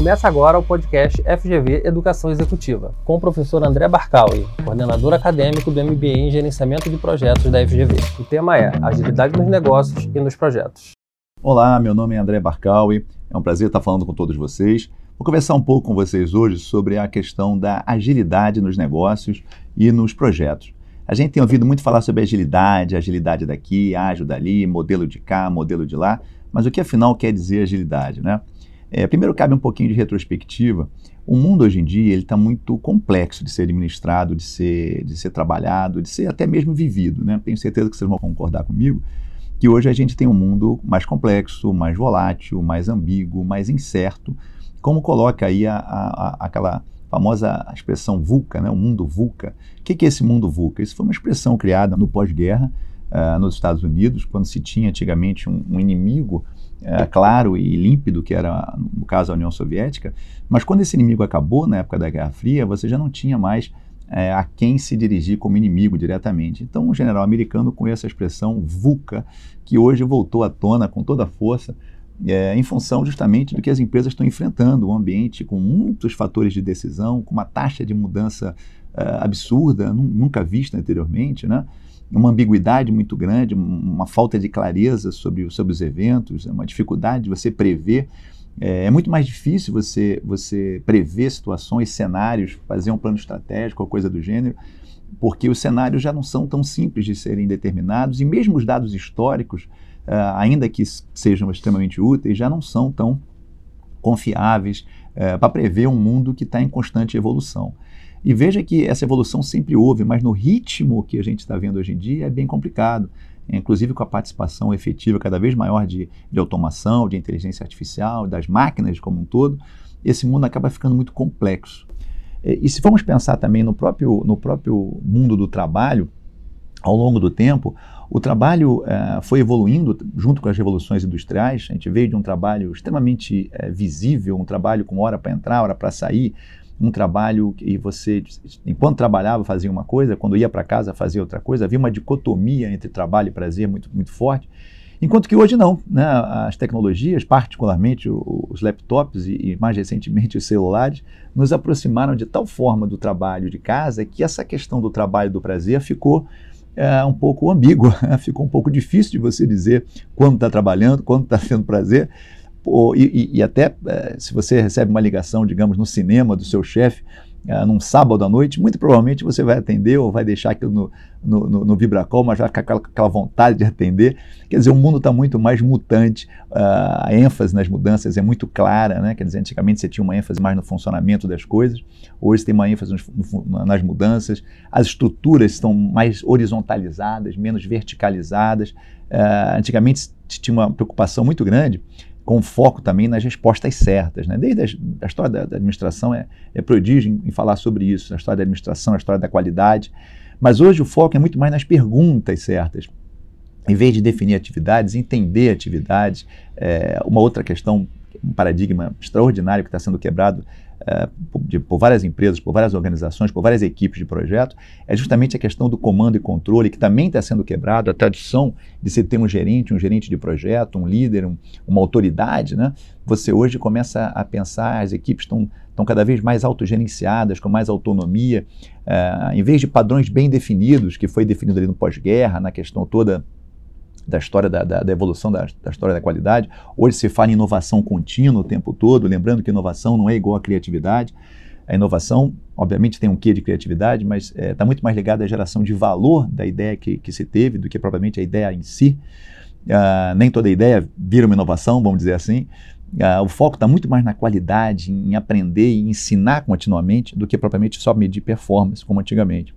Começa agora o podcast FGV Educação Executiva, com o professor André Barcaui, coordenador acadêmico do MBA em Gerenciamento de Projetos da FGV. O tema é Agilidade nos Negócios e nos Projetos. Olá, meu nome é André Barcaui, é um prazer estar falando com todos vocês. Vou conversar um pouco com vocês hoje sobre a questão da agilidade nos negócios e nos projetos. A gente tem ouvido muito falar sobre agilidade, agilidade daqui, ágil dali, modelo de cá, modelo de lá, mas o que afinal quer dizer agilidade, né? É, primeiro cabe um pouquinho de retrospectiva. O mundo hoje em dia ele está muito complexo de ser administrado, de ser, de ser trabalhado, de ser até mesmo vivido. Né? Tenho certeza que vocês vão concordar comigo que hoje a gente tem um mundo mais complexo, mais volátil, mais ambíguo, mais incerto, como coloca aí a, a, a, aquela famosa expressão VUCA, né? o mundo VUCA. O que é esse mundo VUCA? Isso foi uma expressão criada no pós-guerra uh, nos Estados Unidos, quando se tinha antigamente um, um inimigo é, claro e límpido, que era, no caso, a União Soviética, mas quando esse inimigo acabou, na época da Guerra Fria, você já não tinha mais é, a quem se dirigir como inimigo diretamente. Então, o general americano, com essa expressão VUCA, que hoje voltou à tona com toda a força, é, em função justamente do que as empresas estão enfrentando, um ambiente com muitos fatores de decisão, com uma taxa de mudança é, absurda, nunca vista anteriormente, né? Uma ambiguidade muito grande, uma falta de clareza sobre, sobre os eventos, uma dificuldade de você prever. É, é, muito mais difícil você, você prever situações, cenários, fazer um plano estratégico ou coisa do gênero, porque os cenários já não são tão simples de serem determinados e mesmo os dados históricos, uh, ainda que sejam extremamente úteis, já não são tão confiáveis uh, para prever um mundo que está em constante evolução. E veja que essa evolução sempre houve, mas no ritmo que a gente está vendo hoje em dia é bem complicado. Inclusive com a participação efetiva cada vez maior de, de automação, de inteligência artificial, das máquinas como um todo, esse mundo acaba ficando muito complexo. E se formos pensar também no próprio, no próprio mundo do trabalho, ao longo do tempo, o trabalho uh, foi evoluindo junto com as revoluções industriais. A gente veio de um trabalho extremamente visível, um trabalho com hora para entrar, hora para sair, um trabalho e você, enquanto trabalhava, fazia uma coisa, quando ia para casa, fazia outra coisa. Havia uma dicotomia entre trabalho e prazer muito, muito forte. Enquanto que hoje não, né? as tecnologias, particularmente os laptops e, e, mais recentemente os celulares, nos aproximaram de tal forma do trabalho de casa que essa questão do trabalho e do prazer ficou é, um pouco ambígua, ficou um pouco difícil de você dizer quando está trabalhando, quando está tendo prazer. Pô, e, e, até é, se você recebe uma ligação, digamos, no cinema do seu chefe, é, num sábado à noite, muito provavelmente você vai atender ou vai deixar aquilo no, no, no, no vibracol, mas vai ficar com aquela, aquela, vontade de atender. Quer dizer, o mundo está muito mais mutante, uh, a ênfase nas mudanças é muito clara, né? Quer dizer, antigamente você tinha uma ênfase mais no funcionamento das coisas, hoje tem uma ênfase no, nas mudanças, as estruturas estão mais horizontalizadas, menos verticalizadas. Uh, antigamente tinha uma preocupação muito grande com foco também nas respostas certas. Né? Desde a, a história da, da, administração é, é prodígio em, em, falar sobre isso, a história da administração, a história da qualidade, mas hoje o foco é muito mais nas perguntas certas. Em vez de definir atividades, entender atividades. É, uma outra questão, um paradigma extraordinário que está sendo quebrado é, de, por várias empresas, por várias organizações, por várias equipes de projeto, é justamente a questão do comando e controle, que também está sendo quebrado, a tradição de se ter um gerente, um gerente de projeto, um líder, um, uma autoridade, né? Você hoje começa a pensar, as equipes estão estão cada vez mais autogerenciadas, com mais autonomia, uh, em vez de padrões bem definidos, que foi definido ali no pós-guerra, na questão toda da história da, da, da evolução da, da, história da qualidade. Hoje se fala em inovação contínua o tempo todo, lembrando que inovação não é igual à criatividade. A inovação, obviamente, tem um quê de criatividade, mas está é, tá muito mais ligada à geração de valor da ideia que, que se teve do que propriamente a ideia em si. Uh, nem toda ideia vira uma inovação, vamos dizer assim. Uh, o foco está muito mais na qualidade, em aprender e ensinar continuamente, do que propriamente só medir performance, como antigamente.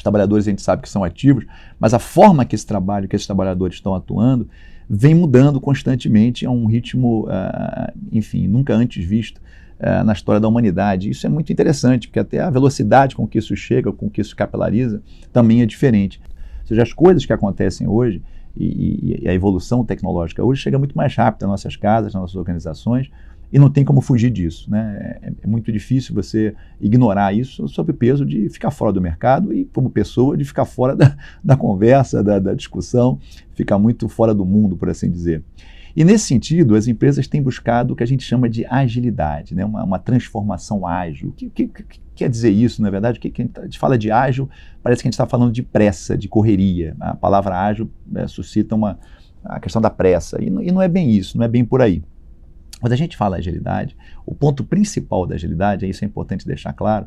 Os trabalhadores a gente sabe que são ativos, mas a forma que esse trabalho, que esses trabalhadores estão atuando, vem mudando constantemente a um ritmo, uh, enfim, nunca antes visto uh, na história da humanidade. Isso é muito interessante, porque até a velocidade com que isso chega, com que isso capilariza, também é diferente. Ou seja, as coisas que acontecem hoje e, e a evolução tecnológica hoje chega muito mais rápido nas nossas casas, nas nossas organizações, e não tem como fugir disso. Né? É, é, muito difícil você ignorar isso sob o peso de ficar fora do mercado e, como pessoa, de ficar fora da, da conversa, da, da discussão, ficar muito fora do mundo, por assim dizer. E nesse sentido, as empresas têm buscado o que a gente chama de agilidade, né? uma, uma transformação ágil. O que, que, que, quer dizer isso, na verdade? Que, que a gente fala de ágil, parece que a gente está falando de pressa, de correria. A palavra ágil é, suscita uma, a questão da pressa. E, e não é bem isso, não é bem por aí. Quando a gente fala agilidade, o ponto principal da agilidade, e isso é importante deixar claro,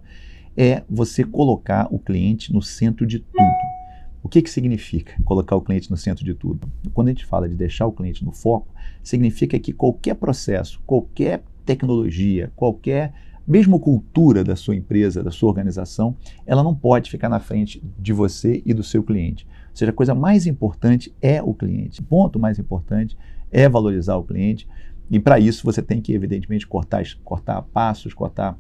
é você colocar o cliente no centro de tudo. O que, que significa colocar o cliente no centro de tudo? Quando a gente fala de deixar o cliente no foco, significa que qualquer processo, qualquer tecnologia, qualquer mesmo cultura da sua empresa, da sua organização, ela não pode ficar na frente de você e do seu cliente. Ou seja, a coisa mais importante é o cliente. O ponto mais importante é valorizar o cliente. E para isso você tem que, evidentemente, cortar, cortar passos, cortar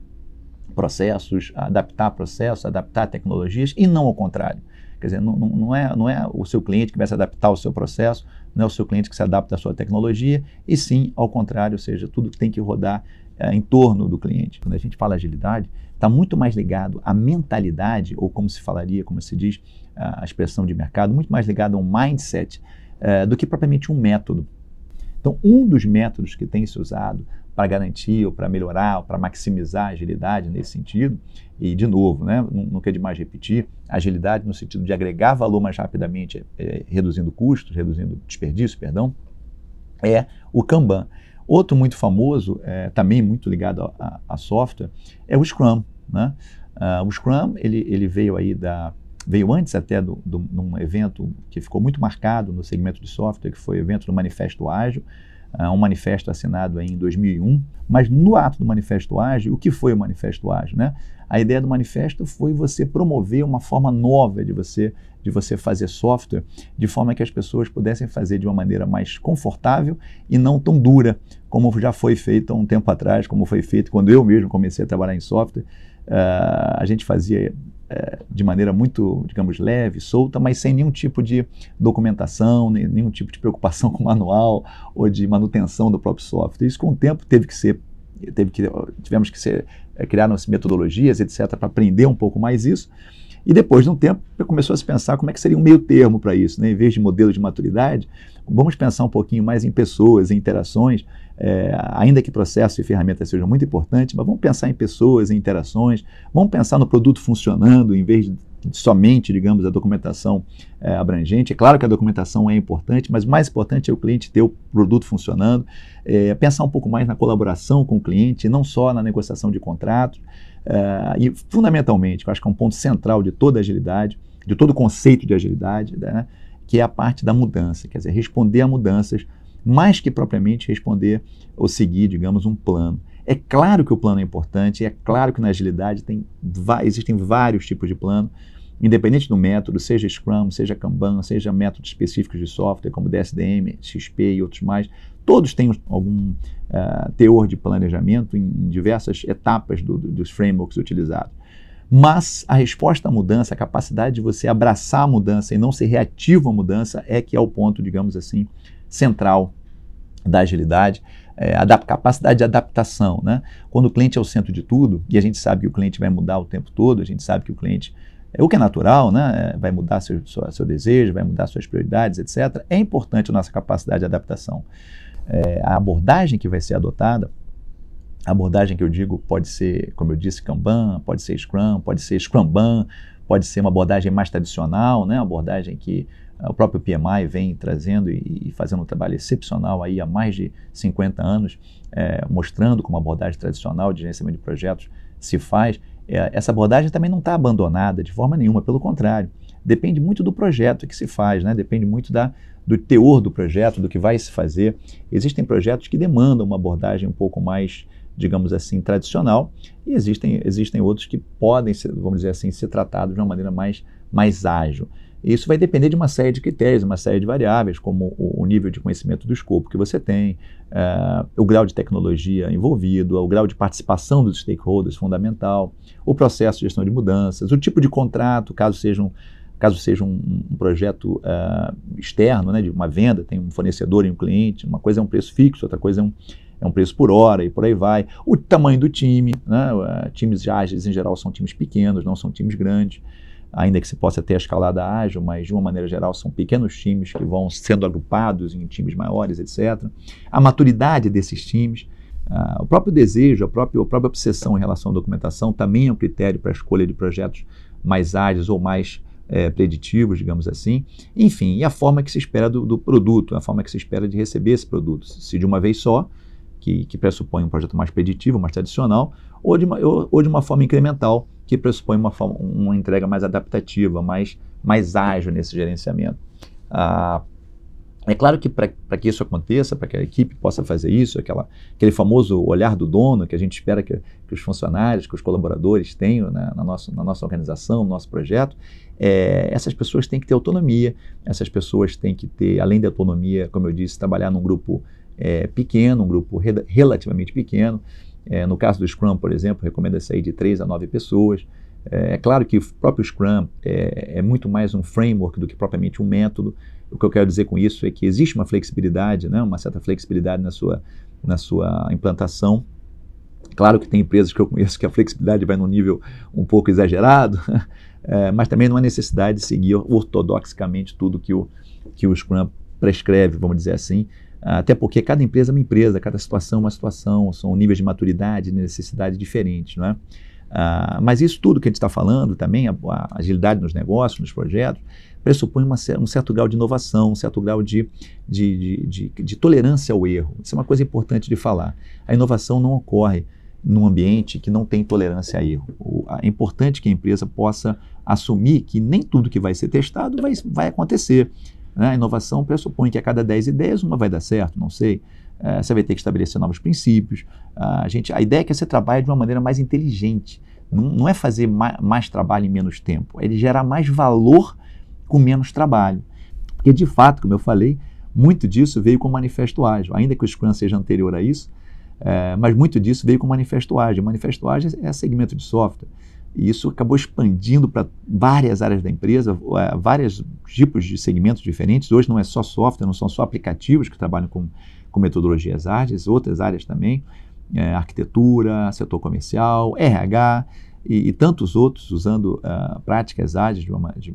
processos, adaptar processos, adaptar tecnologias e não ao contrário. Quer dizer, não, não, é, não é o seu cliente que vai se adaptar ao seu processo, não é o seu cliente que se adapta à sua tecnologia, e sim ao contrário, ou seja, tudo que tem que rodar é, em torno do cliente. Quando a gente fala agilidade, está muito mais ligado à mentalidade, ou como se falaria, como se diz a expressão de mercado, muito mais ligado a um mindset é, do que propriamente um método. Então, um dos métodos que tem se usado para garantir ou para melhorar ou para maximizar a agilidade nesse sentido, e de novo, né, não, quer demais repetir, agilidade no sentido de agregar valor mais rapidamente, é, reduzindo custos, reduzindo desperdício, perdão, é o Kanban. Outro muito famoso, é, também muito ligado a, a, software, é o Scrum. Né? Uh, o Scrum ele, ele veio aí da veio antes até de um evento que ficou muito marcado no segmento de software, que foi o evento do Manifesto Ágil, uh, um manifesto assinado em 2001. Mas no ato do Manifesto Ágil, o que foi o Manifesto Ágil? Né? A ideia do manifesto foi você promover uma forma nova de você de você fazer software, de forma que as pessoas pudessem fazer de uma maneira mais confortável e não tão dura, como já foi feito há um tempo atrás, como foi feito quando eu mesmo comecei a trabalhar em software. Uh, a gente fazia de maneira muito, digamos, leve, solta, mas sem nenhum tipo de documentação, nenhum tipo de preocupação com manual ou de manutenção do próprio software. Isso com o tempo teve que ser teve que, tivemos que ser, é, criar nossas metodologias, etc., para aprender um pouco mais isso. E depois de um tempo, começou a se pensar como é que seria um meio termo para isso. Né? Em vez de modelo de maturidade, vamos pensar um pouquinho mais em pessoas, em interações, é, ainda que processo e ferramentas sejam muito importantes, mas vamos pensar em pessoas, em interações, vamos pensar no produto funcionando em vez de somente, digamos, a documentação é, abrangente. É claro que a documentação é importante, mas mais importante é o cliente ter o produto funcionando, é, pensar um pouco mais na colaboração com o cliente, não só na negociação de contratos. É, e, fundamentalmente, eu acho que é um ponto central de toda agilidade, de todo o conceito de agilidade, né, que é a parte da mudança, quer dizer, responder a mudanças, mais que propriamente responder ou seguir, digamos, um plano. É claro que o plano é importante, é claro que na agilidade tem, existem vários tipos de plano, independente do método, seja Scrum, seja Kanban, seja métodos específicos de software como DSDM, XP e outros mais, todos têm algum uh, teor de planejamento em diversas etapas do, do, dos frameworks utilizados. Mas a resposta à mudança, a capacidade de você abraçar a mudança e não ser reativo à mudança é que é o ponto, digamos assim, central da agilidade, é, a capacidade de adaptação. Né? Quando o cliente é o centro de tudo, e a gente sabe que o cliente vai mudar o tempo todo, a gente sabe que o cliente o que é natural, né? É, vai mudar seu, seu, seu, desejo, vai mudar suas prioridades, etc. É importante a nossa capacidade de adaptação. É, a abordagem que vai ser adotada, a abordagem que eu digo pode ser, como eu disse, Kanban, pode ser Scrum, pode ser Scrumban, pode ser uma abordagem mais tradicional, né? Uma abordagem que uh, o próprio PMI vem trazendo e, e, fazendo um trabalho excepcional aí há mais de 50 anos, é, mostrando como a abordagem tradicional de gerenciamento de projetos se faz é, essa abordagem também não está abandonada de forma nenhuma, pelo contrário. Depende muito do projeto que se faz, né? depende muito da, do teor do projeto, do que vai se fazer. Existem projetos que demandam uma abordagem um pouco mais, digamos assim, tradicional, e existem, existem outros que podem, ser, vamos dizer assim, ser tratados de uma maneira mais, mais ágil. Isso vai depender de uma série de critérios, uma série de variáveis, como o, o nível de conhecimento do escopo que você tem, uh, o grau de tecnologia envolvido, o grau de participação dos stakeholders fundamental, o processo de gestão de mudanças, o tipo de contrato, caso seja um, caso seja um, um projeto uh, externo, né, de uma venda, tem um fornecedor e um cliente, uma coisa é um preço fixo, outra coisa é um, é um preço por hora e por aí vai. O tamanho do time, né, uh, times ágeis em geral são times pequenos, não são times grandes. Ainda que se possa ter a escalada ágil, mas de uma maneira geral são pequenos times que vão sendo agrupados em times maiores, etc. A maturidade desses times, uh, o próprio desejo, a própria, a própria obsessão em relação à documentação também é um critério para a escolha de projetos mais ágeis ou mais é, preditivos, digamos assim. Enfim, e a forma que se espera do, do, produto, a forma que se espera de receber esse produto. Se de uma vez só, que, que pressupõe um projeto mais preditivo, mais tradicional, ou de uma, ou, ou de uma forma incremental, que pressupõe uma, forma, uma entrega mais adaptativa, mais, mais ágil nesse gerenciamento. Ah, é claro que para que isso aconteça, para que a equipe possa fazer isso, aquela, aquele famoso olhar do dono que a gente espera que, que os funcionários, que os colaboradores tenham né, na, nossa, na nossa organização, no nosso projeto, é, essas pessoas têm que ter autonomia, essas pessoas têm que ter, além da autonomia, como eu disse, trabalhar num grupo é, pequeno, um grupo re, relativamente pequeno. É, no caso do Scrum, por exemplo, recomenda-se aí de 3 a 9 pessoas. É, é, claro que o próprio Scrum é, é, muito mais um framework do que propriamente um método. O que eu quero dizer com isso é que existe uma flexibilidade, né, uma certa flexibilidade na sua, na sua implantação. Claro que tem empresas que eu conheço que a flexibilidade vai num nível um pouco exagerado, é, mas também não há necessidade de seguir ortodoxicamente tudo que o, que o Scrum prescreve, vamos dizer assim, até porque cada empresa é uma empresa, cada situação é uma situação, são níveis de maturidade e necessidade diferentes, não é? Uh, mas isso tudo que a gente está falando também, a, a, agilidade nos negócios, nos projetos, pressupõe uma, um certo grau de inovação, um certo grau de, de, de, de, de tolerância ao erro. Isso é uma coisa importante de falar. A inovação não ocorre num ambiente que não tem tolerância a erro. O, é importante que a empresa possa assumir que nem tudo que vai ser testado vai, vai acontecer. Né? A inovação pressupõe que a cada 10 ideias uma vai dar certo, não sei. É, você vai ter que estabelecer novos princípios. A, gente, a ideia é que você trabalhe de uma maneira mais inteligente. Não, não é fazer mais, mais trabalho em menos tempo, é gerar mais valor com menos trabalho. Porque, de fato, como eu falei, muito disso veio com o Manifesto Ágil. Ainda que o Scrum seja anterior a isso, é, mas muito disso veio com o Manifesto Ágil. O Manifesto Ágil é segmento de software. E isso acabou expandindo para várias áreas da empresa, é, vários tipos de segmentos diferentes. Hoje não é só software, não são só aplicativos que trabalham com com metodologias ágeis, outras áreas também, é, arquitetura, setor comercial, RH e, e tantos outros usando uh, práticas ágeis de uma, de,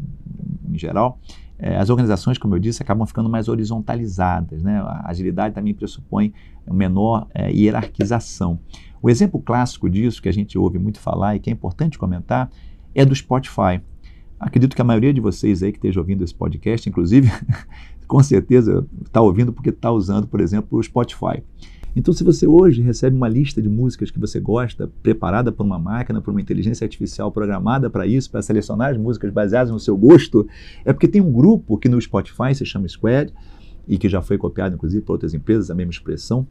em geral. É, as organizações, como eu disse, acabam ficando mais horizontalizadas. Né? A agilidade também pressupõe menor é, hierarquização. O exemplo clássico disso, que a gente ouve muito falar e que é importante comentar, é do Spotify. Acredito que a maioria de vocês aí que esteja ouvindo esse podcast, inclusive, com certeza está ouvindo porque está usando, por exemplo, o Spotify. Então, se você hoje recebe uma lista de músicas que você gosta, preparada por uma máquina, por uma inteligência artificial programada para isso, para selecionar as músicas baseadas no seu gosto, é porque tem um grupo que no Spotify se chama Squad e que já foi copiado, inclusive, por outras empresas, a mesma expressão.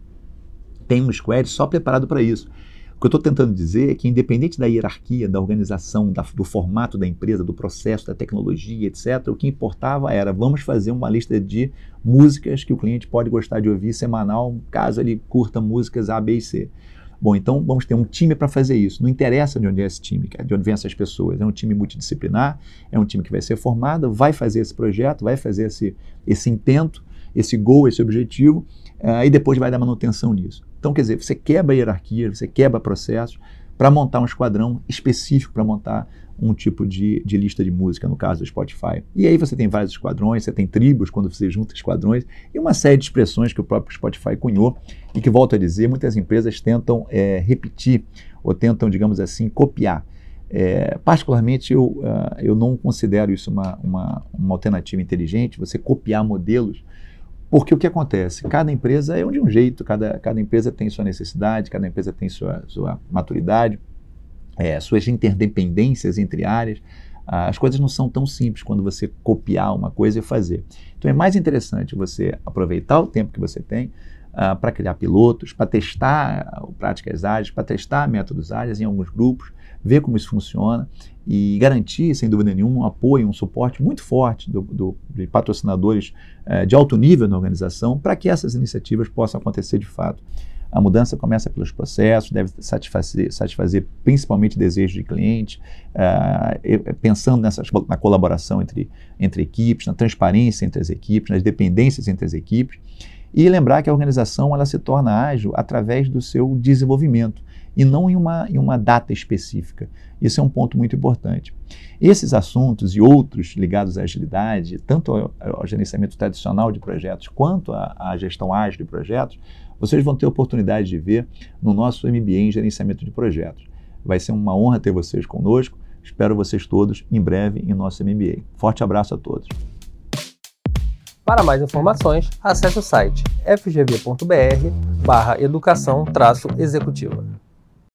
Tem um Squad só preparado para isso. O que eu estou tentando dizer é que, independente da hierarquia, da organização, da, do formato da empresa, do processo, da tecnologia, etc., o que importava era vamos fazer uma lista de músicas que o cliente pode gostar de ouvir semanal, caso ele curta músicas A, B e C. Bom, então vamos ter um time para fazer isso. Não interessa de onde é esse time, de onde vem essas pessoas. É um time multidisciplinar, é um time que vai ser formado, vai fazer esse projeto, vai fazer esse, esse intento, esse goal, esse objetivo, uh, e depois vai dar manutenção nisso. Então, quer dizer, você quebra hierarquia, você quebra processos para montar um esquadrão específico para montar um tipo de, de, lista de música, no caso do Spotify. E aí você tem vários esquadrões, você tem tribos quando você junta esquadrões, e uma série de expressões que o próprio Spotify cunhou e que, volto a dizer, muitas empresas tentam é, repetir ou tentam, digamos assim, copiar. É, particularmente, eu, uh, eu não considero isso uma, uma, uma alternativa inteligente, você copiar modelos porque o que acontece? Cada empresa é de um jeito, cada, cada empresa tem sua necessidade, cada empresa tem sua, sua maturidade, é, suas interdependências entre áreas. Ah, as coisas não são tão simples quando você copiar uma coisa e fazer. Então é mais interessante você aproveitar o tempo que você tem uh, para criar pilotos, para testar práticas ágeis, para testar métodos ágeis em alguns grupos, ver como isso funciona e garantir, sem dúvida nenhuma, um apoio, um suporte muito forte do, do, de patrocinadores uh, de alto nível na organização para que essas iniciativas possam acontecer de fato. A mudança começa pelos processos, deve satisfazer, satisfazer principalmente desejos de cliente, uh, pensando nessas, na colaboração entre, entre equipes, na transparência entre as equipes, nas dependências entre as equipes E lembrar que a organização ela se torna ágil através do seu desenvolvimento e não em uma, em uma data específica. Isso é um ponto muito importante. Esses assuntos e outros ligados à agilidade, tanto ao, ao gerenciamento tradicional de projetos quanto à, gestão ágil de projetos, vocês vão ter oportunidade de ver no nosso MBA em gerenciamento de projetos. Vai ser uma honra ter vocês conosco. Espero vocês todos em breve em nosso MBA. Forte abraço a todos. Para mais informações, acesse o site fgv.br barra educação executiva.